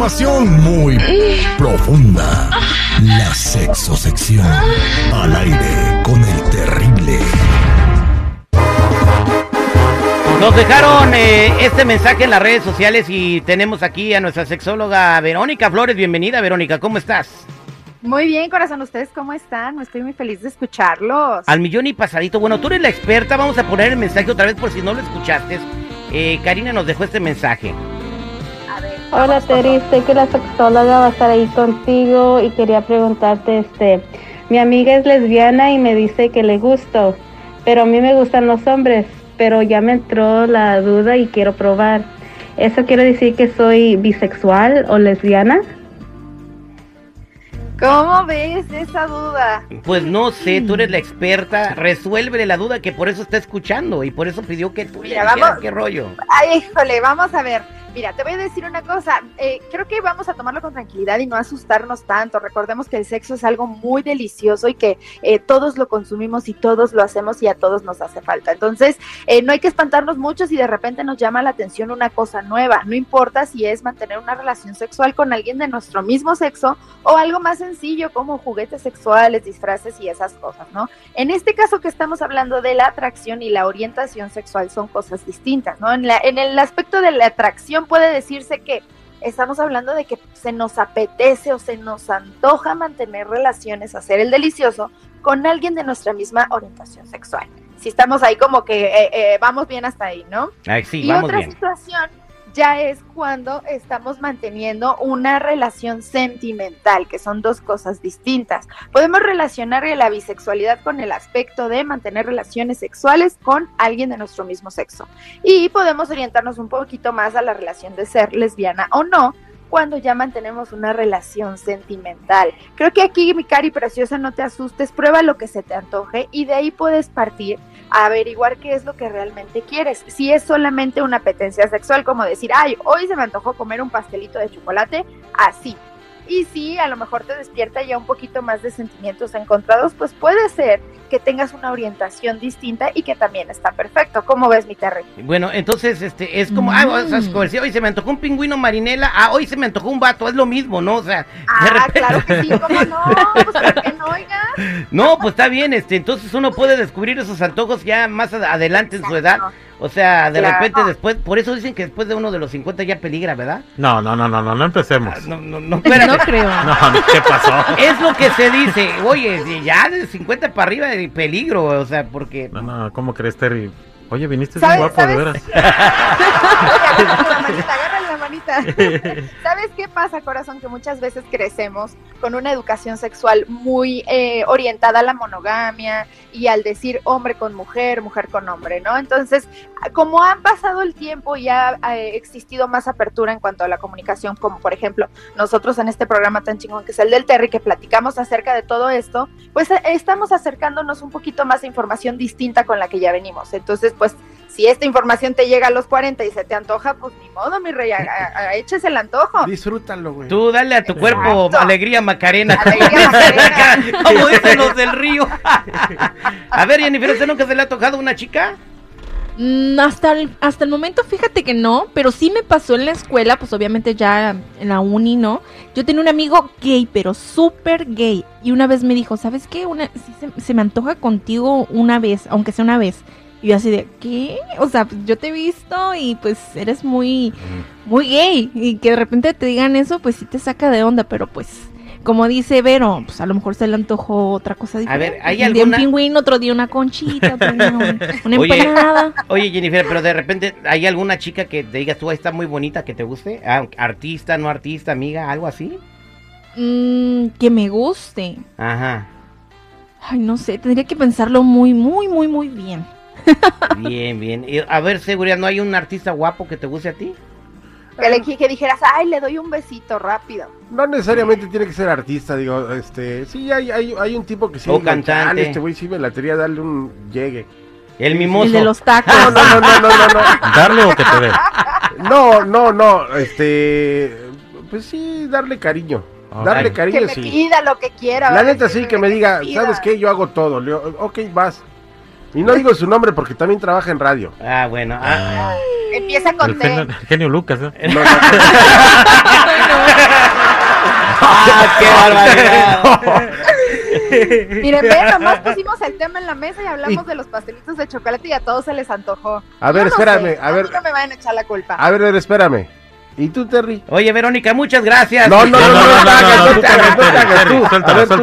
Información muy profunda. La sexosección. Al aire con el terrible. Nos dejaron eh, este mensaje en las redes sociales y tenemos aquí a nuestra sexóloga Verónica Flores. Bienvenida, Verónica, ¿cómo estás? Muy bien, corazón, ¿ustedes cómo están? Estoy muy feliz de escucharlos. Al millón y pasadito. Bueno, tú eres la experta, vamos a poner el mensaje otra vez por si no lo escuchaste. Eh, Karina nos dejó este mensaje. Hola Terry, sé que la sexóloga va a estar ahí contigo y quería preguntarte, este, mi amiga es lesbiana y me dice que le gusto, pero a mí me gustan los hombres, pero ya me entró la duda y quiero probar. ¿Eso quiere decir que soy bisexual o lesbiana? ¿Cómo ves esa duda? Pues no sé, tú eres la experta, resuélvele la duda que por eso está escuchando y por eso pidió que tú le dijeras vamos. qué rollo. Ay, híjole, vamos a ver. Mira, te voy a decir una cosa. eh, creo que vamos a tomarlo con tranquilidad y no asustarnos tanto. Recordemos que el sexo es algo muy delicioso y que eh, todos lo consumimos y todos lo hacemos y a todos nos hace falta. Entonces, eh, no hay que espantarnos mucho si de repente nos llama la atención una cosa nueva. No importa si es mantener una relación sexual con alguien de nuestro mismo sexo o algo más sencillo como juguetes sexuales, disfraces y esas cosas, ¿no? En este caso que estamos hablando de la atracción y la orientación sexual son cosas distintas, ¿no? En, la- en el aspecto de la atracción puede decirse que estamos hablando de que se nos apetece o se nos antoja mantener relaciones, hacer el delicioso con alguien de nuestra misma orientación sexual. Si estamos ahí como que eh, eh, vamos bien hasta ahí, ¿no? Ay, sí, y vamos otra bien. situación ya es cuando estamos manteniendo una relación sentimental, que son dos cosas distintas. Podemos relacionar la bisexualidad con el aspecto de mantener relaciones sexuales con alguien de nuestro mismo sexo. Y podemos orientarnos un poquito más a la relación de ser lesbiana o no cuando ya mantenemos una relación sentimental. Creo que aquí, mi cari preciosa, no te asustes, prueba lo que se te antoje y de ahí puedes partir averiguar qué es lo que realmente quieres. Si es solamente una apetencia sexual, como decir, ay, hoy se me antojó comer un pastelito de chocolate, así. Y si a lo mejor te despierta ya un poquito más de sentimientos encontrados, pues puede ser que tengas una orientación distinta y que también está perfecto. ¿Cómo ves, mi Terry? Bueno, entonces, este, es como, ah, o sea, como hoy se me antojó un pingüino marinela, ah, hoy se me antojó un vato, es lo mismo, ¿no? O sea, de Ah, repente- claro que sí, ¿cómo no? Pues ¿por qué no, oiga? no, pues está bien, este, entonces uno puede descubrir esos antojos ya más ad- adelante en su edad, o sea, de Claro. repente después, por eso dicen que después de uno de los 50 ya peligra, ¿verdad? No, no, no, no, no, no empecemos. Ah, No, no, no. No creo. No, no, ¿qué pasó? Es lo que se dice, oye, ya de 50 para arriba peligro, o sea, porque... No, no, ¿cómo crees, Terry? Oye, viniste ¿Sabes- bien guapo, de veras. ¿Sabes qué pasa, corazón? Que muchas veces crecemos con una educación sexual muy eh, orientada a la monogamia y al decir hombre con mujer, mujer con hombre, ¿no? Entonces, como ha pasado el tiempo y ha eh, existido más apertura en cuanto a la comunicación, como por ejemplo nosotros en este programa tan chingón que es el del Terry, que platicamos acerca de todo esto, pues eh, estamos acercándonos un poquito más a información distinta con la que ya venimos. Entonces, pues si esta información te llega a los 40 y se te antoja, pues ni modo, mi rey, a- a- a- échese el antojo. Disfrútalo, güey. Tú dale a tu cuerpo alegría Macarena. Alegría, Macarena. Como dicen los del río. A ver, Jennifer, ¿usted nunca se le ha tocado una chica? Mm, hasta, el, hasta el momento, fíjate que no, pero sí me pasó en la escuela, pues obviamente ya en la uni, ¿no? Yo tenía un amigo gay, pero súper gay. Y una vez me dijo, ¿sabes qué? Una, sí se, se me antoja contigo una vez, aunque sea una vez. Y yo así de, ¿qué? O sea, pues, yo te he visto y pues eres muy, muy gay. Y que de repente te digan eso, pues sí te saca de onda, pero pues... Como dice Vero, pues a lo mejor se le antojó otra cosa diferente. ver, ¿hay un día un alguna- pingüino, otro día una conchita, otro día un- una empanada. Oye, Jennifer, pero de repente, ¿hay alguna chica que te digas tú, "Ay, está muy bonita, que te guste? Ah, Artista, no artista, amiga, algo así. Mm, que me guste. Ajá. Ay, no sé, tendría que pensarlo muy, muy, muy, muy bien. Bien, bien. Y, a ver, seguridad, ¿no hay un artista guapo que te guste a ti? Que, le- que dijeras, ay, le doy un besito rápido. No necesariamente tiene que ser artista, digo, este, sí hay, hay, hay un tipo que sí, O cantante. "Chale, este güey sí me latería darle un llegue. El mimoso. El de los tacos. No, no, no, no, no, no, no. ¿Darle o que te dé? No, no, no, este, pues sí, darle cariño. Darle Que cariño, me sí. pida lo que quiera. La neta sí, que me me diga, pida. ¿sabes qué? Yo hago todo. Le digo, ok, vas. Y no digo su nombre porque también trabaja en radio. Ah, bueno. ah, Empieza con El T. genio, el genio Lucas, ¿eh? No, no, ah, qué barbaridad. Miren, ve, nomás pusimos el tema en la mesa y hablamos de los pastelitos de chocolate y a todos se les antojó. A ver, Yo no espérame, sé, a ver. mí no me van a echar la culpa. A ver, a ver, espérame. ¿Y tú, Terry? Oye, Verónica, muchas gracias. No, no, no, no, no, no, no, te hagas, no, no tú te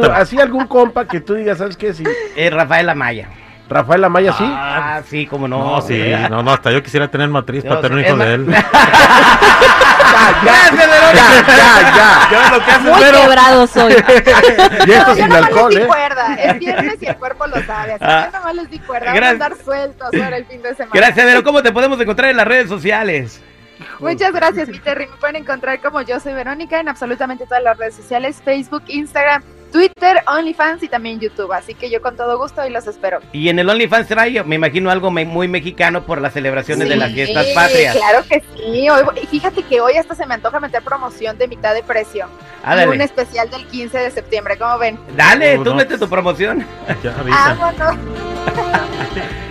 hagas, no A compa que tú digas, ¿sabes qué? Sí. Eh, Rafael Amaya. Rafael Amaya, sí. Ah, sí, cómo no. No, sí, no, no, hasta yo quisiera tener matriz Yo para tener un hijo de él. Gracias, Verónica. Ya, ya, Yo lo que haces, Muy Vero. quebrado soy. ya. Y esto No, yo sin nomás alcohol, les di ¿eh? cuerda. Es viernes y el cuerpo lo sabe. Así Ah. que nomás les di cuerda. Gracias. Vamos a andar sueltos ahora el fin de semana. Gracias, Vero. ¿Cómo te podemos encontrar en las redes sociales? Muchas gracias, mi Terry. Me pueden encontrar como yo soy Verónica en absolutamente todas las redes sociales: Facebook, Instagram, Twitter, OnlyFans y también YouTube. Así que yo con todo gusto y los espero. Y en el OnlyFans trae, me imagino, algo me- muy mexicano por las celebraciones de las fiestas patrias. Claro que sí. Hoy, y fíjate que hoy hasta se me antoja meter promoción de mitad de precio. Ándale. Un especial del 15 de septiembre, ¿cómo ven? Dale, tú no. mete tu promoción. Ya avisa. Vámonos.